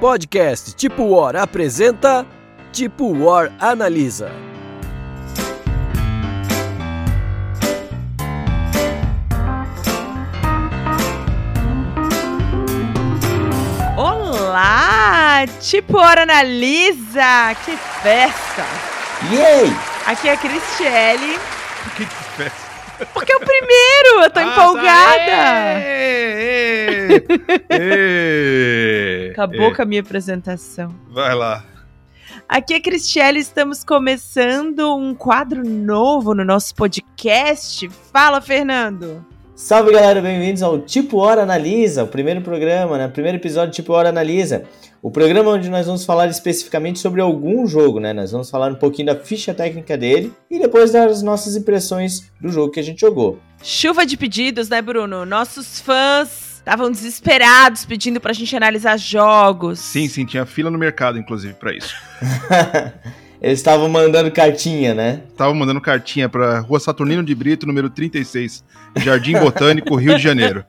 Podcast Tipo War apresenta Tipo War Analisa. Olá! Tipo War Analisa! Que festa! Yay! Aqui é a Cristiele. Por que, que festa? Porque é o primeiro! Eu tô Ah, empolgada! tá. Ê, ê, ê. Acabou Ê, com a minha apresentação. Vai lá. Aqui é a Cristiele, estamos começando um quadro novo no nosso podcast. Fala, Fernando! Salve galera, bem-vindos ao Tipo Hora Analisa, o primeiro programa, né? Primeiro episódio do Tipo Hora Analisa. O programa onde nós vamos falar especificamente sobre algum jogo, né? Nós vamos falar um pouquinho da ficha técnica dele e depois dar as nossas impressões do jogo que a gente jogou. Chuva de pedidos, né, Bruno? Nossos fãs estavam desesperados pedindo pra gente analisar jogos. Sim, sim, tinha fila no mercado, inclusive, pra isso. Eles estavam mandando cartinha, né? Tava mandando cartinha pra Rua Saturnino de Brito, número 36, Jardim Botânico, Rio de Janeiro.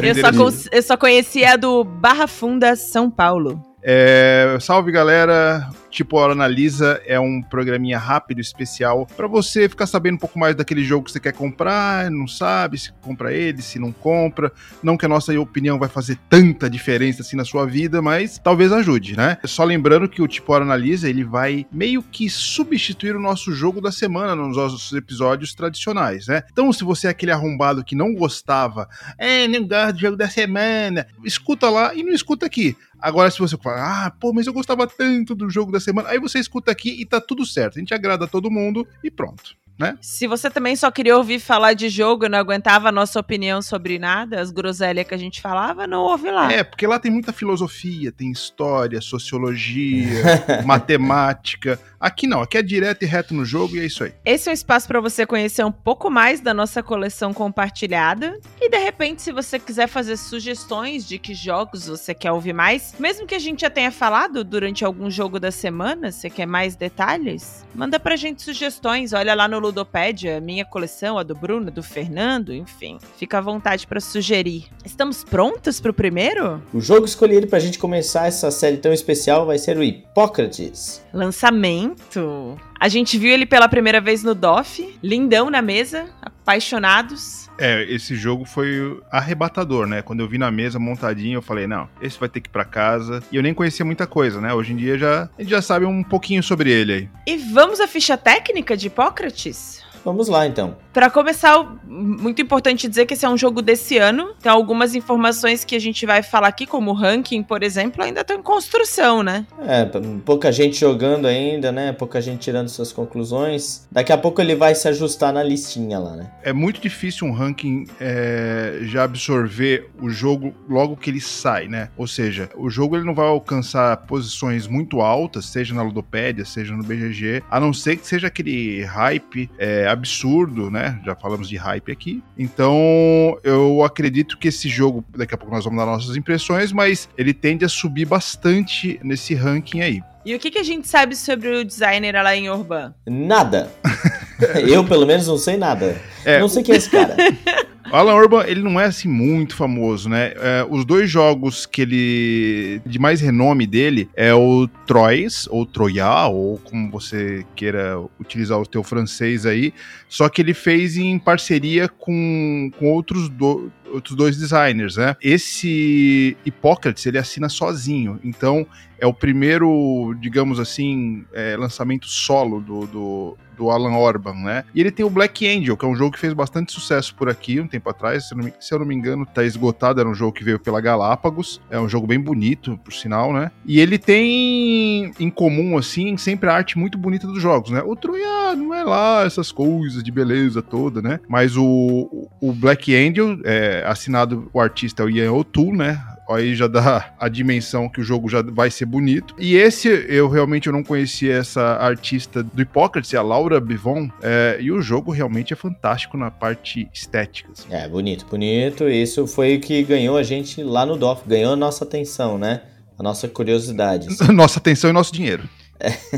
Eu só, eu só conhecia a do Barra Funda, São Paulo. É, salve galera, Tipo Hora Analisa é um programinha rápido, especial, pra você ficar sabendo um pouco mais daquele jogo que você quer comprar, não sabe se compra ele, se não compra. Não que a nossa opinião vai fazer tanta diferença assim na sua vida, mas talvez ajude, né? Só lembrando que o Tipo Hora Analisa ele vai meio que substituir o nosso jogo da semana nos nossos episódios tradicionais, né? Então, se você é aquele arrombado que não gostava, é, não gosto do jogo da semana, escuta lá e não escuta aqui. Agora, se você falar, ah, pô, mas eu gostava tanto do jogo da semana, aí você escuta aqui e tá tudo certo. A gente agrada todo mundo e pronto. Se você também só queria ouvir falar de jogo e não aguentava a nossa opinião sobre nada, as groselhas que a gente falava, não ouve lá. É, porque lá tem muita filosofia, tem história, sociologia, matemática. Aqui não, aqui é direto e reto no jogo e é isso aí. Esse é um espaço para você conhecer um pouco mais da nossa coleção compartilhada. E de repente, se você quiser fazer sugestões de que jogos você quer ouvir mais, mesmo que a gente já tenha falado durante algum jogo da semana, você quer mais detalhes, manda pra gente sugestões. Olha lá no Ludopédia, minha coleção, a do Bruno, do Fernando, enfim. Fica à vontade para sugerir. Estamos prontos pro primeiro? O jogo escolhido pra gente começar essa série tão especial vai ser o Hipócrates. Lançamento. A gente viu ele pela primeira vez no DOF, lindão na mesa, apaixonados. É, esse jogo foi arrebatador, né? Quando eu vi na mesa montadinho, eu falei, não, esse vai ter que ir pra casa. E eu nem conhecia muita coisa, né? Hoje em dia já, a gente já sabe um pouquinho sobre ele aí. E vamos à ficha técnica de Hipócrates? Vamos lá então. Pra começar, muito importante dizer que esse é um jogo desse ano. Tem algumas informações que a gente vai falar aqui, como o ranking, por exemplo, ainda estão em construção, né? É, pouca gente jogando ainda, né? Pouca gente tirando suas conclusões. Daqui a pouco ele vai se ajustar na listinha lá, né? É muito difícil um ranking é, já absorver o jogo logo que ele sai, né? Ou seja, o jogo ele não vai alcançar posições muito altas, seja na Ludopédia, seja no BGG, a não ser que seja aquele hype é, absurdo, né? Já falamos de hype aqui. Então, eu acredito que esse jogo, daqui a pouco nós vamos dar nossas impressões, mas ele tende a subir bastante nesse ranking aí. E o que, que a gente sabe sobre o designer Alain Urban? Nada. Eu, pelo menos, não sei nada. É, não sei quem é esse cara. Alan Urban, ele não é assim muito famoso, né? É, os dois jogos que ele. de mais renome dele é o Troyes, ou Troia, ou como você queira utilizar o teu francês aí. Só que ele fez em parceria com, com outros, do- outros dois designers, né? Esse Hipócrates, ele assina sozinho. Então, é o primeiro, digamos assim, é, lançamento solo do, do, do Alan Orban, né? E ele tem o Black Angel, que é um jogo que fez bastante sucesso por aqui um tempo atrás. Se eu não me, se eu não me engano, tá esgotado. Era um jogo que veio pela Galápagos. É um jogo bem bonito, por sinal, né? E ele tem em comum, assim, sempre a arte muito bonita dos jogos, né? O Troia não é lá essas coisas de beleza toda, né? Mas o, o Black Angel, é, assinado o artista é o Ian O'Toole, né? Aí já dá a dimensão que o jogo já vai ser bonito. E esse, eu realmente eu não conhecia essa artista do Hipócrates, a Laura Bivon. é, e o jogo realmente é fantástico na parte estética. assim. É, bonito, bonito. Isso foi o que ganhou a gente lá no DOF. Ganhou a nossa atenção, né? A nossa curiosidade. Nossa atenção e nosso dinheiro.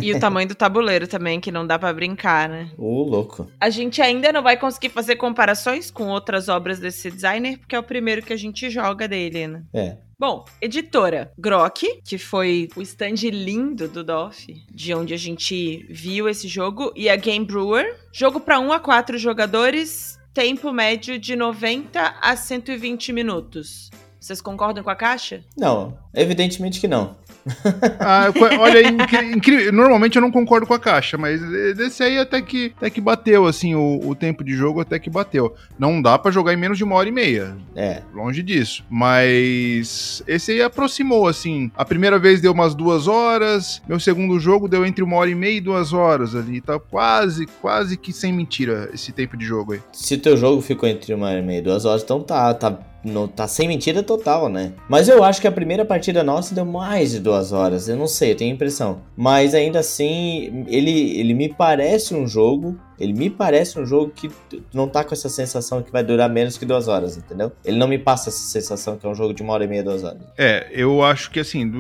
E o tamanho do tabuleiro também, que não dá pra brincar, né? Ô, louco. A gente ainda não vai conseguir fazer comparações com outras obras desse designer, porque é o primeiro que a gente joga dele, né? É. Bom, editora Grok, que foi o stand lindo do DOF, de onde a gente viu esse jogo, e a Game Brewer. Jogo para 1 a 4 jogadores, tempo médio de 90 a 120 minutos. Vocês concordam com a caixa? Não, evidentemente que não. Ah, olha, incrível. Normalmente eu não concordo com a caixa, mas desse aí até que, até que bateu, assim, o, o tempo de jogo até que bateu. Não dá para jogar em menos de uma hora e meia. É. Longe disso. Mas esse aí aproximou, assim. A primeira vez deu umas duas horas, meu segundo jogo deu entre uma hora e meia e duas horas ali. Tá quase, quase que sem mentira esse tempo de jogo aí. Se o teu jogo ficou entre uma hora e meia e duas horas, então tá, tá tá sem mentira total, né? Mas eu acho que a primeira partida nossa deu mais de duas horas. Eu não sei, eu tenho impressão. Mas ainda assim, ele, ele me parece um jogo ele me parece um jogo que não tá com essa sensação que vai durar menos que duas horas, entendeu? Ele não me passa essa sensação que é um jogo de uma hora e meia, duas horas. É, eu acho que assim,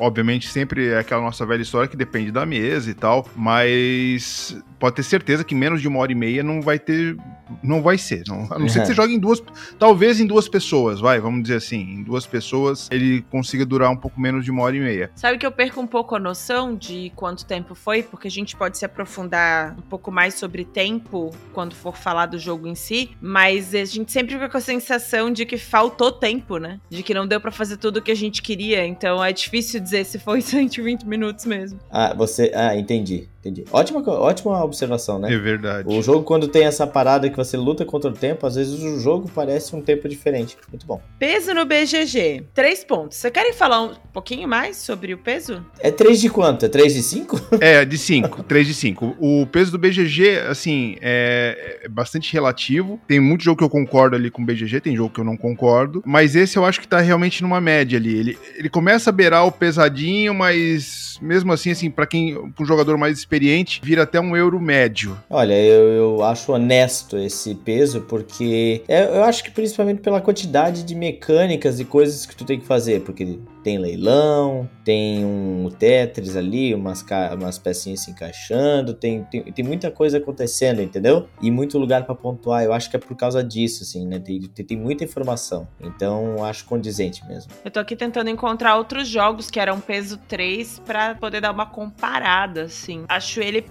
obviamente sempre é aquela nossa velha história que depende da mesa e tal, mas pode ter certeza que menos de uma hora e meia não vai ter. Não vai ser. Não, a não ser que você jogue em duas. Talvez em duas pessoas, vai, vamos dizer assim. Em duas pessoas ele consiga durar um pouco menos de uma hora e meia. Sabe que eu perco um pouco a noção de quanto tempo foi, porque a gente pode se aprofundar um pouco mais sobre tempo quando for falar do jogo em si, mas a gente sempre fica com a sensação de que faltou tempo, né? De que não deu para fazer tudo o que a gente queria, então é difícil dizer se foi 120 minutos mesmo. Ah, você. Ah, entendi. Entendi. Ótima, ótima observação, né? É verdade. O jogo, quando tem essa parada que você luta contra o tempo, às vezes o jogo parece um tempo diferente. Muito bom. Peso no BGG. Três pontos. Você querem falar um pouquinho mais sobre o peso? É três de quanto? É três de cinco? É, de cinco. três de cinco. O peso do BGG, assim, é, é bastante relativo. Tem muito jogo que eu concordo ali com o BGG, tem jogo que eu não concordo. Mas esse eu acho que tá realmente numa média ali. Ele, ele começa a beirar o pesadinho, mas mesmo assim, assim, para quem, um jogador mais experiente, experiente, vira até um euro médio. Olha, eu, eu acho honesto esse peso, porque é, eu acho que principalmente pela quantidade de mecânicas e coisas que tu tem que fazer, porque tem leilão, tem um Tetris ali, umas, umas pecinhas se encaixando, tem, tem, tem muita coisa acontecendo, entendeu? E muito lugar para pontuar. Eu acho que é por causa disso, assim, né? Tem, tem, tem, muita informação. Então, acho condizente mesmo. Eu tô aqui tentando encontrar outros jogos que eram peso 3 para poder dar uma comparada, assim. Acho ele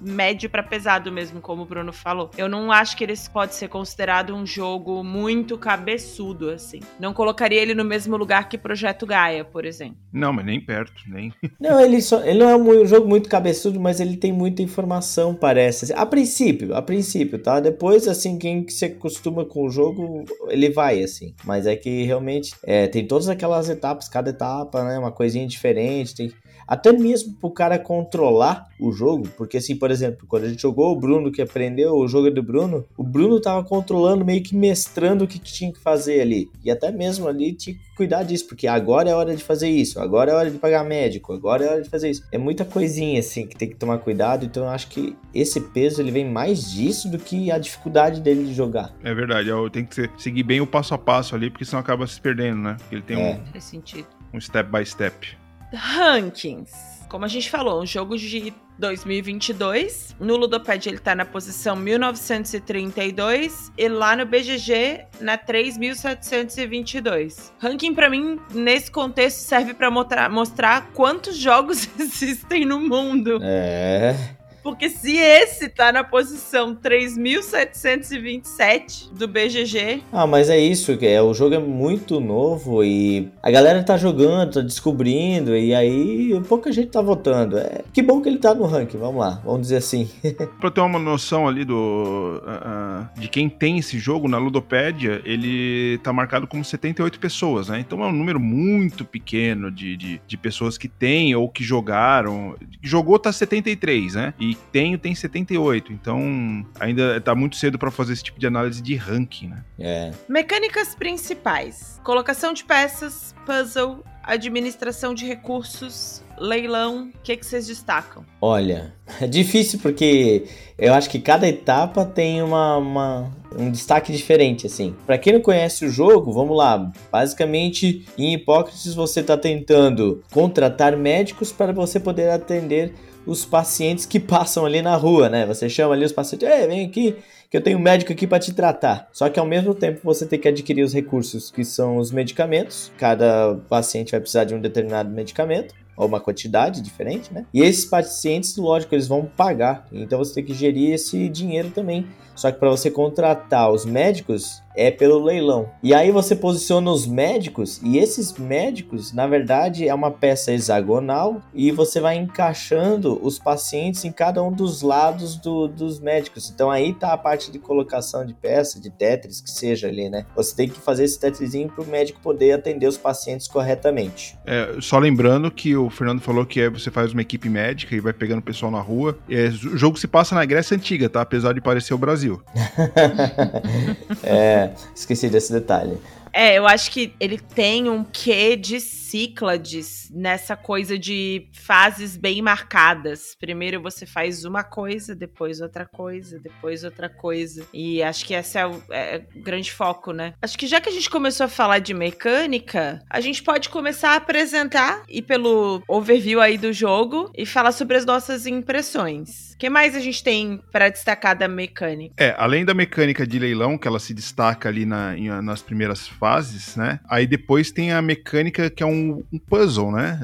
médio para pesado mesmo, como o Bruno falou. Eu não acho que ele pode ser considerado um jogo muito cabeçudo, assim. Não colocaria ele no mesmo lugar que Projeto Gaia por exemplo. Não, mas nem perto, nem. Não, ele, só, ele não é um jogo muito cabeçudo, mas ele tem muita informação, parece. A princípio, a princípio, tá? Depois, assim, quem se acostuma com o jogo, ele vai, assim. Mas é que realmente é, tem todas aquelas etapas, cada etapa, né? Uma coisinha diferente, tem até mesmo pro cara controlar o jogo, porque assim, por exemplo, quando a gente jogou o Bruno que aprendeu o jogo do Bruno, o Bruno tava controlando, meio que mestrando o que, que tinha que fazer ali. E até mesmo ali tinha que cuidar disso, porque agora é hora de fazer isso, agora é hora de pagar médico, agora é hora de fazer isso. É muita coisinha assim que tem que tomar cuidado, então eu acho que esse peso ele vem mais disso do que a dificuldade dele de jogar. É verdade, tem que seguir bem o passo a passo ali, porque senão acaba se perdendo, né? Ele tem é. um, Faz sentido. um step by step. Rankings. Como a gente falou, um jogo de 2022. No Ludopad ele tá na posição 1932 e lá no BGG na 3722. Ranking para mim nesse contexto serve para mostrar, mostrar quantos jogos existem no mundo. É. Porque se esse tá na posição 3727 do BGG. Ah, mas é isso, é, o jogo é muito novo e a galera tá jogando, tá descobrindo e aí pouca gente tá votando. É, que bom que ele tá no ranking, vamos lá, vamos dizer assim. pra ter uma noção ali do uh, de quem tem esse jogo na Ludopédia, ele tá marcado como 78 pessoas, né? Então é um número muito pequeno de, de, de pessoas que tem ou que jogaram. Jogou tá 73, né? E tenho tem 78. Então ainda tá muito cedo para fazer esse tipo de análise de ranking, né? É. Mecânicas principais: colocação de peças, puzzle, administração de recursos, leilão. O que, que vocês destacam? Olha, é difícil porque eu acho que cada etapa tem uma, uma um destaque diferente, assim. Para quem não conhece o jogo, vamos lá. Basicamente, em Hipócrates, você está tentando contratar médicos para você poder atender os pacientes que passam ali na rua, né? Você chama ali os pacientes, Ei, vem aqui. Que eu tenho um médico aqui para te tratar. Só que ao mesmo tempo você tem que adquirir os recursos que são os medicamentos. Cada paciente vai precisar de um determinado medicamento ou uma quantidade diferente, né? E esses pacientes, lógico, eles vão pagar. Então você tem que gerir esse dinheiro também. Só que para você contratar os médicos, é pelo leilão. E aí você posiciona os médicos e esses médicos, na verdade, é uma peça hexagonal e você vai encaixando os pacientes em cada um dos lados do, dos médicos. Então aí tá a parte de colocação de peça, de tetris, que seja ali, né? Você tem que fazer esse tetrizinho para o médico poder atender os pacientes corretamente. É, só lembrando que o Fernando falou que é, você faz uma equipe médica e vai pegando o pessoal na rua. É, o jogo se passa na Grécia Antiga, tá? Apesar de parecer o Brasil. é, esqueci desse detalhe. É, eu acho que ele tem um quê de Cíclades nessa coisa de fases bem marcadas. Primeiro você faz uma coisa, depois outra coisa, depois outra coisa. E acho que esse é o, é o grande foco, né? Acho que já que a gente começou a falar de mecânica, a gente pode começar a apresentar e pelo overview aí do jogo e falar sobre as nossas impressões. O que mais a gente tem para destacar da mecânica? É, além da mecânica de leilão, que ela se destaca ali na, nas primeiras fases, né? Aí depois tem a mecânica que é um um, puzzle, né?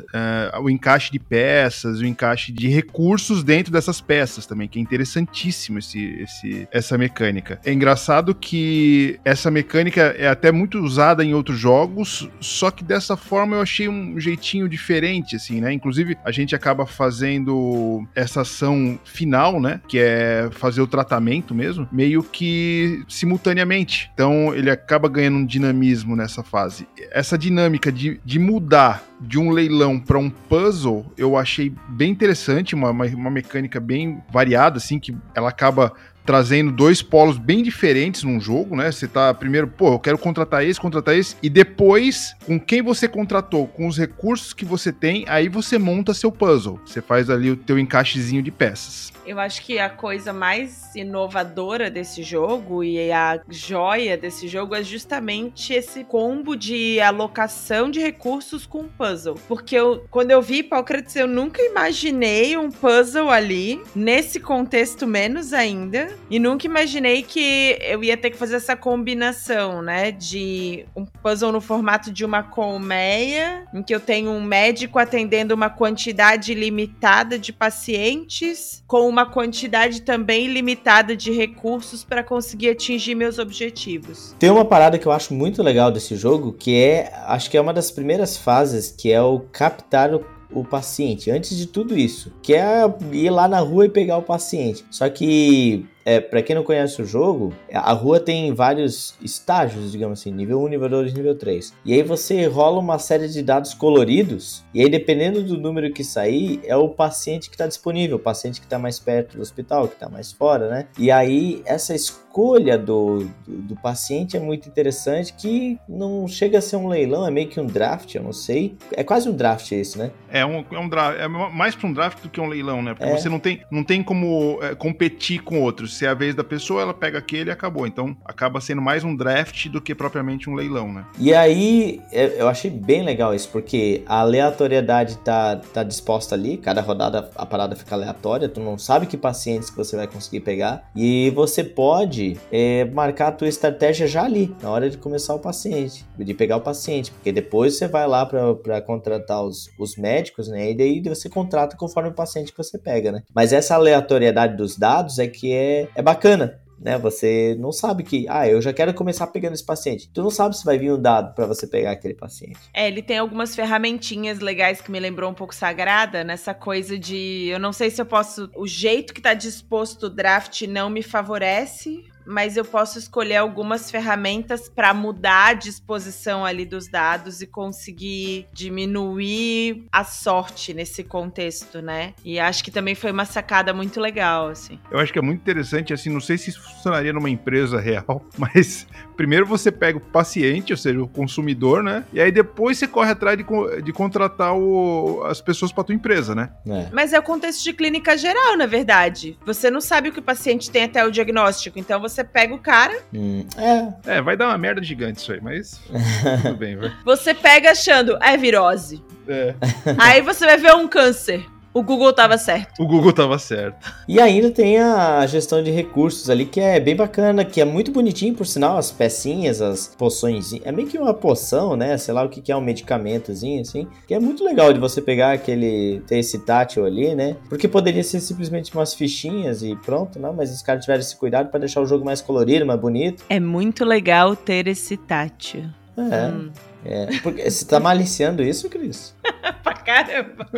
Uh, o encaixe de peças, o encaixe de recursos dentro dessas peças também, que é interessantíssimo esse, esse, essa mecânica. É engraçado que essa mecânica é até muito usada em outros jogos, só que dessa forma eu achei um jeitinho diferente, assim, né? Inclusive, a gente acaba fazendo essa ação final, né? Que é fazer o tratamento mesmo, meio que simultaneamente. Então, ele acaba ganhando um dinamismo nessa fase. Essa dinâmica de, de mudar mudar de um leilão para um puzzle, eu achei bem interessante, uma, uma, uma, mecânica bem variada, assim, que ela acaba trazendo dois polos bem diferentes num jogo, né? Você tá primeiro, pô, eu quero contratar esse, contratar esse, e depois, com quem você contratou, com os recursos que você tem, aí você monta seu puzzle. Você faz ali o teu encaixezinho de peças. Eu acho que a coisa mais inovadora desse jogo e a joia desse jogo é justamente esse combo de alocação de recursos com puzzle. Porque eu, quando eu vi Hipócrates, eu nunca imaginei um puzzle ali, nesse contexto menos ainda. E nunca imaginei que eu ia ter que fazer essa combinação, né? De um puzzle no formato de uma colmeia, em que eu tenho um médico atendendo uma quantidade limitada de pacientes, com uma quantidade também limitada de recursos para conseguir atingir meus objetivos. Tem uma parada que eu acho muito legal desse jogo, que é, acho que é uma das primeiras fases, que é o captar o o paciente, antes de tudo isso, que é ir lá na rua e pegar o paciente. Só que é, para quem não conhece o jogo, a rua tem vários estágios, digamos assim, nível 1, nível 2, nível 3. E aí você rola uma série de dados coloridos, e aí dependendo do número que sair, é o paciente que está disponível, o paciente que está mais perto do hospital, que está mais fora, né? E aí essa escolha do, do, do, paciente é muito interessante, que não chega a ser um leilão, é meio que um draft, eu não sei. É quase um draft esse, né? É um, é um draft, é mais para um draft do que um leilão, né? Porque é. você não tem, não tem como é, competir com outros se é a vez da pessoa, ela pega aquele e acabou. Então acaba sendo mais um draft do que propriamente um leilão, né? E aí é, eu achei bem legal isso, porque a aleatoriedade tá, tá disposta ali, cada rodada a parada fica aleatória, tu não sabe que pacientes que você vai conseguir pegar, e você pode é, marcar a tua estratégia já ali, na hora de começar o paciente, de pegar o paciente, porque depois você vai lá para contratar os, os médicos, né? E daí você contrata conforme o paciente que você pega, né? Mas essa aleatoriedade dos dados é que é é, bacana né? Você não sabe que, ah, eu já quero começar pegando esse paciente. Tu não sabe se vai vir um dado para você pegar aquele paciente. É, ele tem algumas ferramentinhas legais que me lembrou um pouco sagrada, nessa coisa de, eu não sei se eu posso, o jeito que tá disposto o draft não me favorece, mas eu posso escolher algumas ferramentas para mudar a disposição ali dos dados e conseguir diminuir a sorte nesse contexto, né? E acho que também foi uma sacada muito legal, assim. Eu acho que é muito interessante, assim, não sei se isso funcionaria numa empresa real, mas primeiro você pega o paciente, ou seja, o consumidor, né? E aí depois você corre atrás de, de contratar o, as pessoas para tua empresa, né? É. Mas é o contexto de clínica geral, na verdade. Você não sabe o que o paciente tem até o diagnóstico, então você pega o cara. Hum, é. É, vai dar uma merda gigante isso aí, mas tudo bem, vai. Você pega achando, é virose. É. Aí você vai ver um câncer. O Google tava certo. O Google tava certo. E ainda tem a gestão de recursos ali, que é bem bacana, que é muito bonitinho, por sinal, as pecinhas, as poções. É meio que uma poção, né? Sei lá o que é um medicamentozinho, assim. Que é muito legal de você pegar aquele. ter esse tátil ali, né? Porque poderia ser simplesmente umas fichinhas e pronto, não? Mas os caras tiveram esse cuidado para deixar o jogo mais colorido, mais bonito. É muito legal ter esse tátil. É. Hum. É, porque você tá maliciando isso, Cris? pra caramba.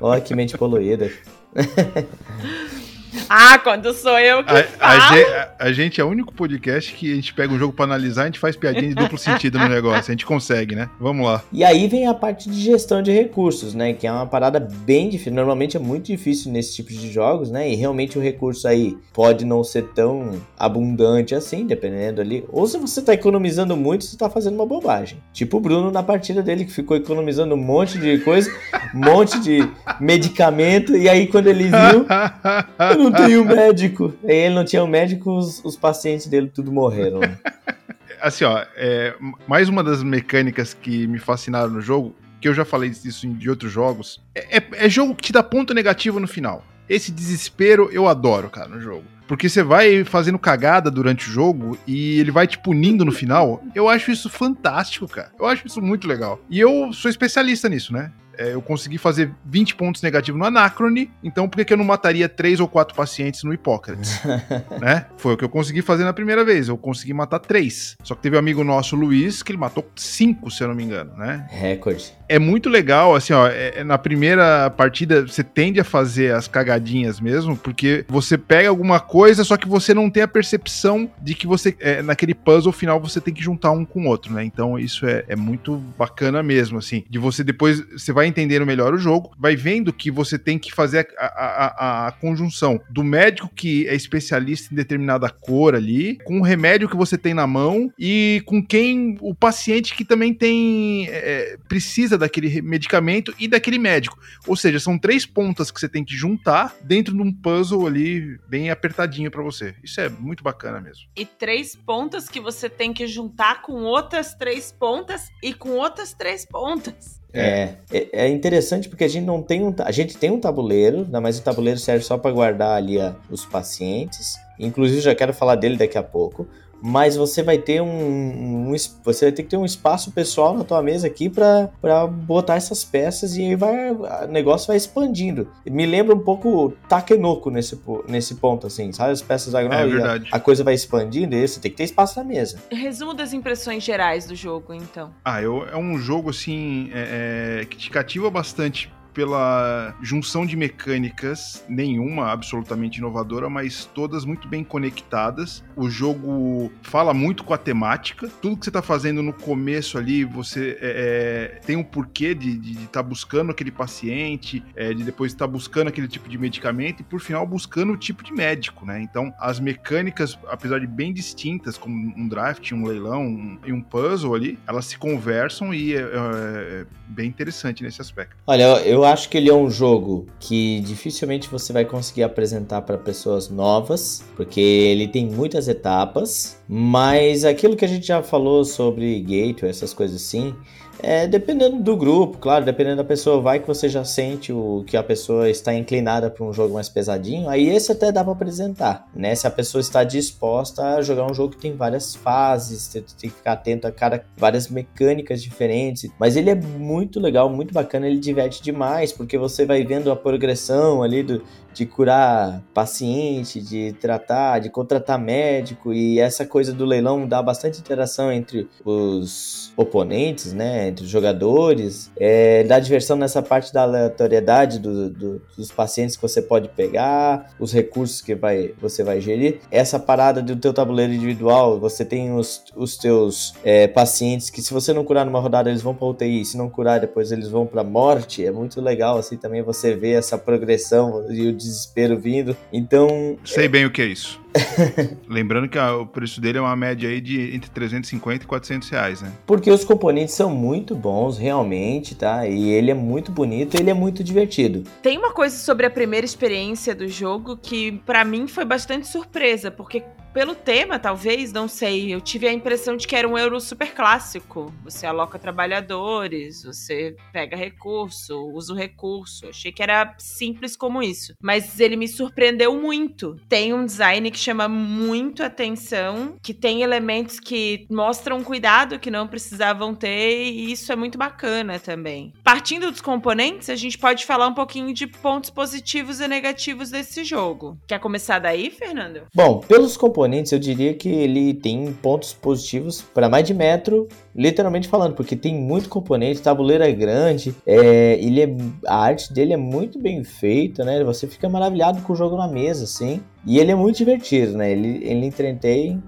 Olha que mente poluída. Ah, quando sou eu que a, falo. A, a, gente é o único podcast que a gente pega um jogo pra analisar, a gente faz piadinha de duplo sentido no negócio. A gente consegue, né? Vamos lá. E aí vem a parte de gestão de recursos, né? Que é uma parada bem difícil. Normalmente é muito difícil nesse tipo de jogos, né? E realmente o recurso aí pode não ser tão abundante assim, dependendo ali. Ou se você tá economizando muito, você tá fazendo uma bobagem. Tipo o Bruno na partida dele, que ficou economizando um monte de coisa, um monte de medicamento, e aí quando ele viu. Não tenho médico. E ele não tinha um médico, os, os pacientes dele tudo morreram. Né? assim, ó, é, mais uma das mecânicas que me fascinaram no jogo, que eu já falei disso de outros jogos, é, é, é jogo que te dá ponto negativo no final. Esse desespero eu adoro, cara, no jogo. Porque você vai fazendo cagada durante o jogo e ele vai te punindo no final. Eu acho isso fantástico, cara. Eu acho isso muito legal. E eu sou especialista nisso, né? É, eu consegui fazer 20 pontos negativos no Anacrone, então por que, que eu não mataria três ou quatro pacientes no Hipócrates? né? Foi o que eu consegui fazer na primeira vez, eu consegui matar três. Só que teve um amigo nosso, Luiz, que ele matou cinco, se eu não me engano, né? Recorde. É muito legal, assim, ó, é, é, na primeira partida você tende a fazer as cagadinhas mesmo, porque você pega alguma coisa, só que você não tem a percepção de que você, é, naquele puzzle final, você tem que juntar um com o outro, né? Então isso é, é muito bacana mesmo, assim, de você depois, você vai vai entendendo melhor o jogo, vai vendo que você tem que fazer a, a, a, a conjunção do médico que é especialista em determinada cor ali, com o remédio que você tem na mão e com quem o paciente que também tem é, precisa daquele medicamento e daquele médico. Ou seja, são três pontas que você tem que juntar dentro de um puzzle ali bem apertadinho para você. Isso é muito bacana mesmo. E três pontas que você tem que juntar com outras três pontas e com outras três pontas. É. é, é interessante porque a gente não tem um, a gente tem um tabuleiro, mas o tabuleiro serve só para guardar ali a, os pacientes. Inclusive já quero falar dele daqui a pouco mas você vai ter um, um, você vai ter que ter um espaço pessoal na tua mesa aqui para botar essas peças e aí vai o negócio vai expandindo. Me lembra um pouco Takenoko nesse, nesse ponto assim, sabe as peças da é, a, a, coisa vai expandindo e você tem que ter espaço na mesa. Resumo das impressões gerais do jogo, então. Ah, eu, é um jogo assim é, é, que te cativa bastante pela junção de mecânicas, nenhuma absolutamente inovadora, mas todas muito bem conectadas. O jogo fala muito com a temática. Tudo que você está fazendo no começo ali, você é, é tem um porquê de estar tá buscando aquele paciente, é, de depois estar tá buscando aquele tipo de medicamento e, por final, buscando o tipo de médico, né? Então, as mecânicas, apesar de bem distintas, como um draft, um leilão um, e um puzzle ali, elas se conversam e é, é, é bem interessante nesse aspecto. Olha, eu eu acho que ele é um jogo que dificilmente você vai conseguir apresentar para pessoas novas, porque ele tem muitas etapas, mas aquilo que a gente já falou sobre gateway, essas coisas assim, é, dependendo do grupo, claro, dependendo da pessoa, vai que você já sente o que a pessoa está inclinada para um jogo mais pesadinho, aí esse até dá para apresentar, né? Se a pessoa está disposta a jogar um jogo que tem várias fases, você tem que ficar atento a cada várias mecânicas diferentes, mas ele é muito legal, muito bacana, ele diverte demais, porque você vai vendo a progressão ali do, de curar paciente, de tratar, de contratar médico e essa coisa do leilão dá bastante interação entre os oponentes, né, entre os jogadores, é, dá diversão nessa parte da aleatoriedade do, do, dos pacientes que você pode pegar, os recursos que vai, você vai gerir, essa parada do teu tabuleiro individual, você tem os, os teus é, pacientes que se você não curar numa rodada eles vão para UTI, se não curar depois eles vão para morte, é muito legal assim também você ver essa progressão e o desespero vindo. Então. Sei é... bem o que é isso. Lembrando que o preço dele é uma média aí de entre 350 e 400 reais, né? Porque os componentes são muito bons, realmente, tá? E ele é muito bonito, ele é muito divertido. Tem uma coisa sobre a primeira experiência do jogo que para mim foi bastante surpresa, porque pelo tema, talvez, não sei. Eu tive a impressão de que era um euro super clássico. Você aloca trabalhadores, você pega recurso, usa o recurso. Achei que era simples como isso. Mas ele me surpreendeu muito. Tem um design que chama muito atenção, que tem elementos que mostram cuidado que não precisavam ter, e isso é muito bacana também. Partindo dos componentes, a gente pode falar um pouquinho de pontos positivos e negativos desse jogo. Quer começar daí, Fernando? Bom, pelos componentes, eu diria que ele tem pontos positivos para mais de metro, literalmente falando, porque tem muito componente, tabuleiro é grande, é, ele é, a arte dele é muito bem feita, né? Você fica maravilhado com o jogo na mesa, assim. E ele é muito divertido, né? Ele, ele entretém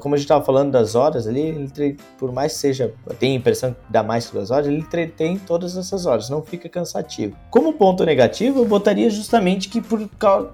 como a gente estava falando das horas ali, por mais que seja, tem a impressão que dá mais que duas horas, ele entretém todas essas horas, não fica cansativo. Como ponto negativo, eu botaria justamente que por,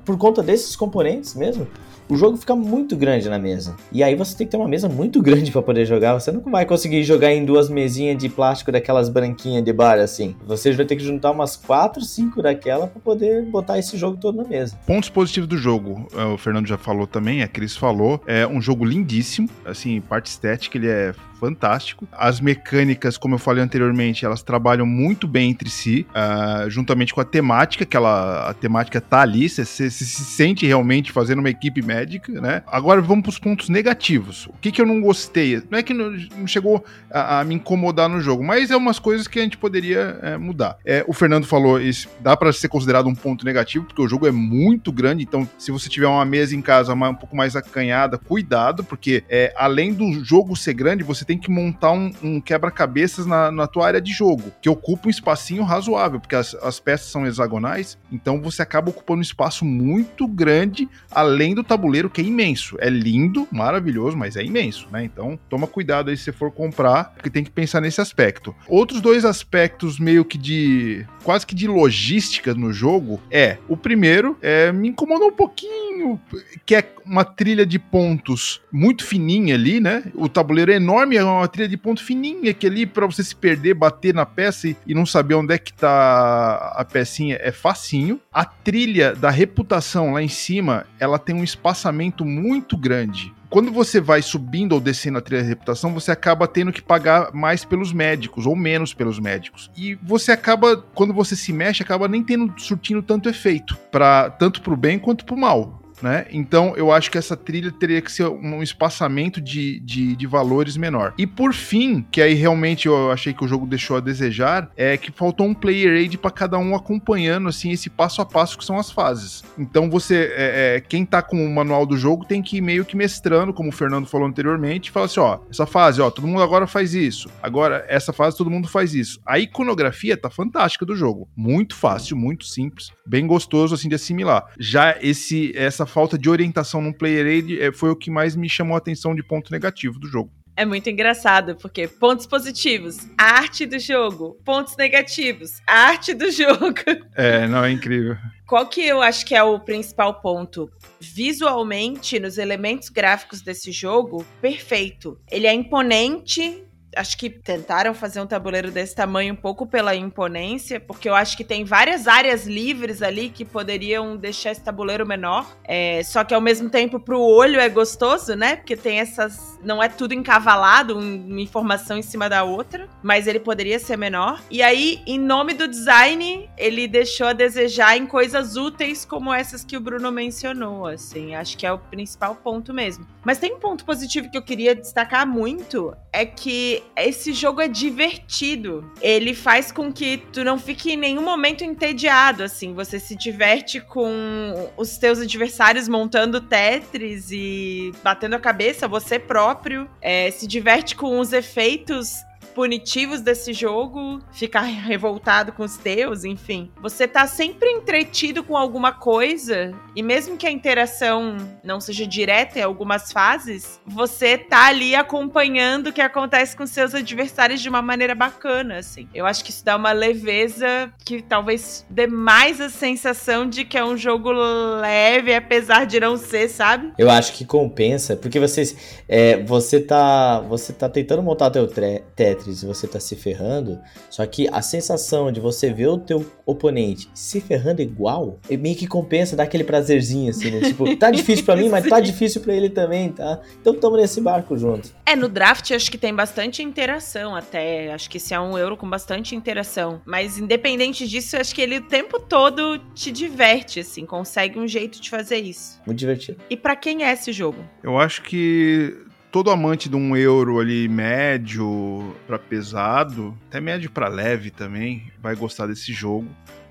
por conta desses componentes mesmo, o jogo fica muito grande na mesa. E aí você tem que ter uma mesa muito grande para poder jogar. Você não vai conseguir jogar em duas mesinhas de plástico daquelas branquinhas de bar assim. Você vai ter que juntar umas 4, 5 daquela para poder botar esse jogo todo na mesa. Pontos positivos do jogo, é, o Fernando já falou também, a Cris falou, é um jogo lindíssimo, assim, parte estética ele é fantástico. As mecânicas, como eu falei anteriormente, elas trabalham muito bem entre si, uh, juntamente com a temática, que ela, a temática tá ali, você se, se, sente realmente fazendo uma equipe médica, né? Agora vamos para os pontos negativos. O que, que eu não gostei? Não é que não, não chegou a, a, me incomodar no jogo, mas é umas coisas que a gente poderia é, mudar. É, o Fernando falou, isso dá para ser considerado um ponto negativo, porque o jogo é muito grande, então se você tiver uma mesa em casa um pouco mais acanhada, cuidado, porque é, além do jogo ser grande, você tem que montar um, um quebra-cabeças na, na tua área de jogo, que ocupa um espacinho razoável, porque as, as peças são hexagonais, então você acaba ocupando um espaço muito grande, além do tabuleiro, que é imenso. É lindo, maravilhoso, mas é imenso, né? Então toma cuidado aí se você for comprar, porque tem que pensar nesse aspecto. Outros dois aspectos meio que de. quase que de logística no jogo é. O primeiro é, me incomodou um pouquinho, que é uma trilha de pontos muito fininha ali, né? O tabuleiro é enorme, é uma trilha de ponto fininha que ali para você se perder, bater na peça e, e, não saber onde é que tá a pecinha é facinho. A trilha da reputação lá em cima, ela tem um espaçamento muito grande quando você vai subindo ou descendo a trilha de reputação, você acaba tendo que pagar mais pelos médicos ou menos pelos médicos. E você acaba, quando você se mexe, acaba nem tendo surtindo tanto efeito, para tanto pro bem quanto pro mal né? Então eu acho que essa trilha teria que ser um espaçamento de, de, de, valores menor. E por fim, que aí realmente eu achei que o jogo deixou a desejar, é que faltou um player aid para cada um acompanhando assim esse passo a passo que são as fases. Então você, é, é, quem tá com o manual do jogo tem que ir meio que mestrando, como o Fernando falou anteriormente, e fala assim, ó, essa fase, ó, todo mundo agora faz isso. Agora essa fase todo mundo faz isso. A iconografia tá fantástica do jogo, muito fácil, muito simples, bem gostoso assim de assimilar. Já esse essa falta de orientação no player aid é, foi o que mais me chamou a atenção de ponto negativo do jogo. É muito engraçado, porque pontos positivos, arte do jogo. Pontos negativos, arte do jogo. É, não, é incrível. Qual que eu acho que é o principal ponto? Visualmente, nos elementos gráficos desse jogo, perfeito. Ele é imponente, acho que tentaram fazer um tabuleiro desse tamanho um pouco pela imponência, porque eu acho que tem várias áreas livres ali que poderiam deixar esse tabuleiro menor. É, só que ao mesmo tempo, pro olho é gostoso, né? Porque tem essas. Não é tudo encavalado, uma informação em cima da outra, mas ele poderia ser menor. E aí, em nome do design, ele deixou a desejar em coisas úteis como essas que o Bruno mencionou, assim. Acho que é o principal ponto mesmo. Mas tem um ponto positivo que eu queria destacar muito: é que esse jogo é divertido. Ele faz com que tu não fique em nenhum momento entediado, assim. Você se diverte com os teus adversários montando Tetris e batendo a cabeça, você próprio. É, se diverte com os efeitos punitivos desse jogo, ficar revoltado com os teus, enfim. Você tá sempre entretido com alguma coisa, e mesmo que a interação não seja direta em algumas fases, você tá ali acompanhando o que acontece com seus adversários de uma maneira bacana, assim. Eu acho que isso dá uma leveza que talvez dê mais a sensação de que é um jogo leve, apesar de não ser, sabe? Eu acho que compensa, porque vocês, é, você tá, você tá tentando montar teu Tetris Tetris e você tá se ferrando, só que a sensação de você ver o teu oponente se ferrando igual, é meio que compensa, dá aquele prazerzinho assim, né? Tipo, tá difícil para mim, mas tá difícil para ele também, tá? Então tamo nesse barco junto. É, no draft acho que tem bastante interação até. Acho que esse é um euro com bastante interação. Mas independente disso, acho que ele o tempo todo te diverte, assim, consegue um jeito de fazer isso. Muito divertido. E para quem é esse jogo? Eu acho que todo amante de um euro ali médio para pesado, até médio para leve também, vai gostar desse jogo.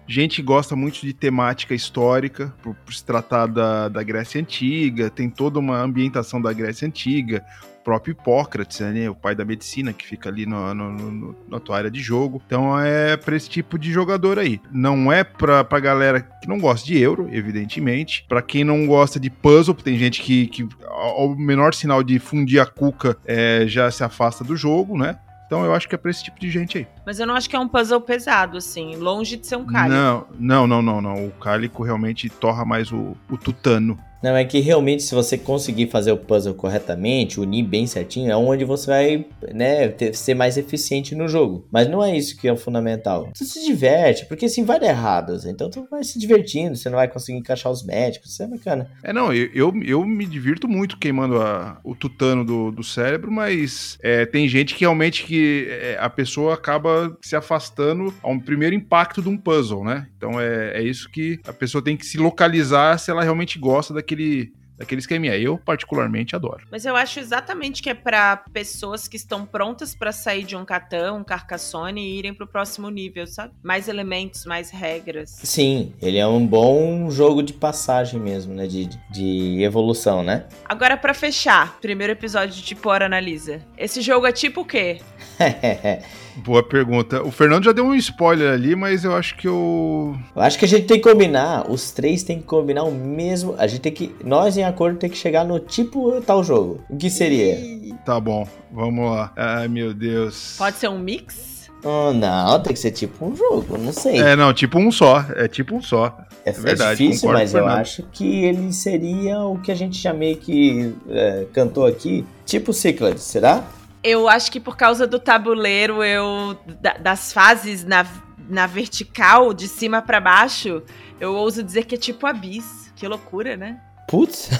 Gente gosta muito de temática histórica, por, por se tratar da, da Grécia Antiga, tem toda uma ambientação da Grécia Antiga, o próprio Hipócrates, né, o pai da medicina, que fica ali no, no, no, na tua área de jogo. Então é para esse tipo de jogador aí. Não é pra, pra galera que não gosta de euro, evidentemente. Para quem não gosta de puzzle, tem gente que, que ao menor sinal de fundir a cuca é, já se afasta do jogo, né? Então eu acho que é pra esse tipo de gente aí. Mas eu não acho que é um puzzle pesado, assim, longe de ser um cálico. Não, não, não, não, não. O cálico realmente torra mais o, o tutano. Não, é que realmente se você conseguir fazer o puzzle corretamente, unir bem certinho, é onde você vai, né, ter, ser mais eficiente no jogo. Mas não é isso que é o fundamental. Você se diverte, porque assim vai dar errado, assim. então tu vai se divertindo, você não vai conseguir encaixar os médicos, isso é bacana. É, não, eu, eu, eu me divirto muito queimando a, o tutano do, do cérebro, mas é, tem gente que realmente que é, a pessoa acaba se afastando ao primeiro impacto de um puzzle, né? Então é, é isso que a pessoa tem que se localizar se ela realmente gosta daquele, daquele esqueminha. Eu, particularmente, adoro. Mas eu acho exatamente que é para pessoas que estão prontas para sair de um Catan, um Carcassonne e irem pro próximo nível, sabe? Mais elementos, mais regras. Sim, ele é um bom jogo de passagem mesmo, né? De, de evolução, né? Agora, para fechar, primeiro episódio de Tipo Hora Analisa. Esse jogo é tipo o quê? Boa pergunta. O Fernando já deu um spoiler ali, mas eu acho que eu. Eu acho que a gente tem que combinar, os três tem que combinar o mesmo. A gente tem que. Nós em acordo tem que chegar no tipo tal jogo. O que seria? Tá bom, vamos lá. Ai, meu Deus. Pode ser um mix? Oh, não, tem que ser tipo um jogo, não sei. É, não, tipo um só. É tipo um só. É, é verdade, difícil, concordo mas eu acho que ele seria o que a gente já meio que é, cantou aqui. Tipo Cyclades, será? Eu acho que por causa do tabuleiro, eu. da- das fases na, na vertical, de cima pra baixo, eu ouso dizer que é tipo Abyss. Que loucura, né? Putz.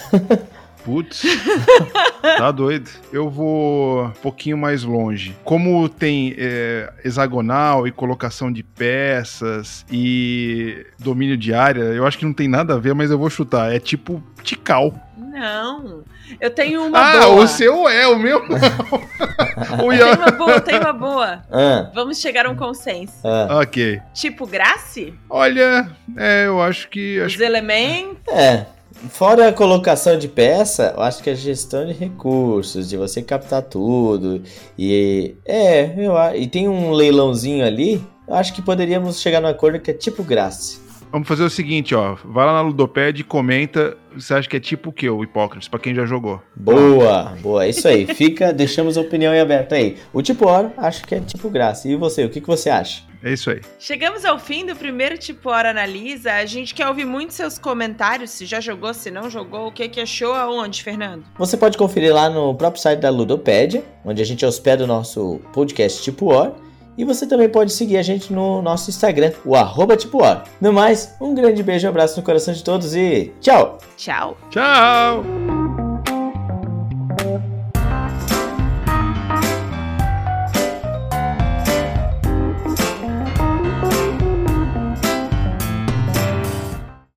Putz, tá doido. Eu vou um pouquinho mais longe. Como tem é, hexagonal e colocação de peças e domínio de área, eu acho que não tem nada a ver, mas eu vou chutar. É tipo Tikal. Não. Eu tenho uma Ah, boa. o seu é, o meu não. o Ian- uma boa, tenho uma boa. Ah, Vamos chegar a um consenso. ah. Ok. Tipo Grace? Olha, é, eu acho que. Acho Os elementos. É. Fora a colocação de peça, eu acho que a gestão de recursos, de você captar tudo. E. É, eu, e tem um leilãozinho ali. Eu acho que poderíamos chegar no acordo que é tipo Grace. Vamos fazer o seguinte, ó. Vai lá na Ludoped e comenta. Você acha que é tipo o que, o Hipócrates, pra quem já jogou? Boa, boa, é isso aí. Fica, deixamos a opinião em aberto aí. O tipo hora, acho que é tipo Grace. E você, o que, que você acha? É isso aí. Chegamos ao fim do primeiro Tipo Hora Analisa. A gente quer ouvir muito seus comentários. Se já jogou, se não jogou, o que, que achou, aonde, Fernando? Você pode conferir lá no próprio site da Ludopédia, onde a gente hospeda o nosso podcast Tipo War. E você também pode seguir a gente no nosso Instagram, o arroba Tipo. No mais, um grande beijo, um abraço no coração de todos e tchau! Tchau. Tchau!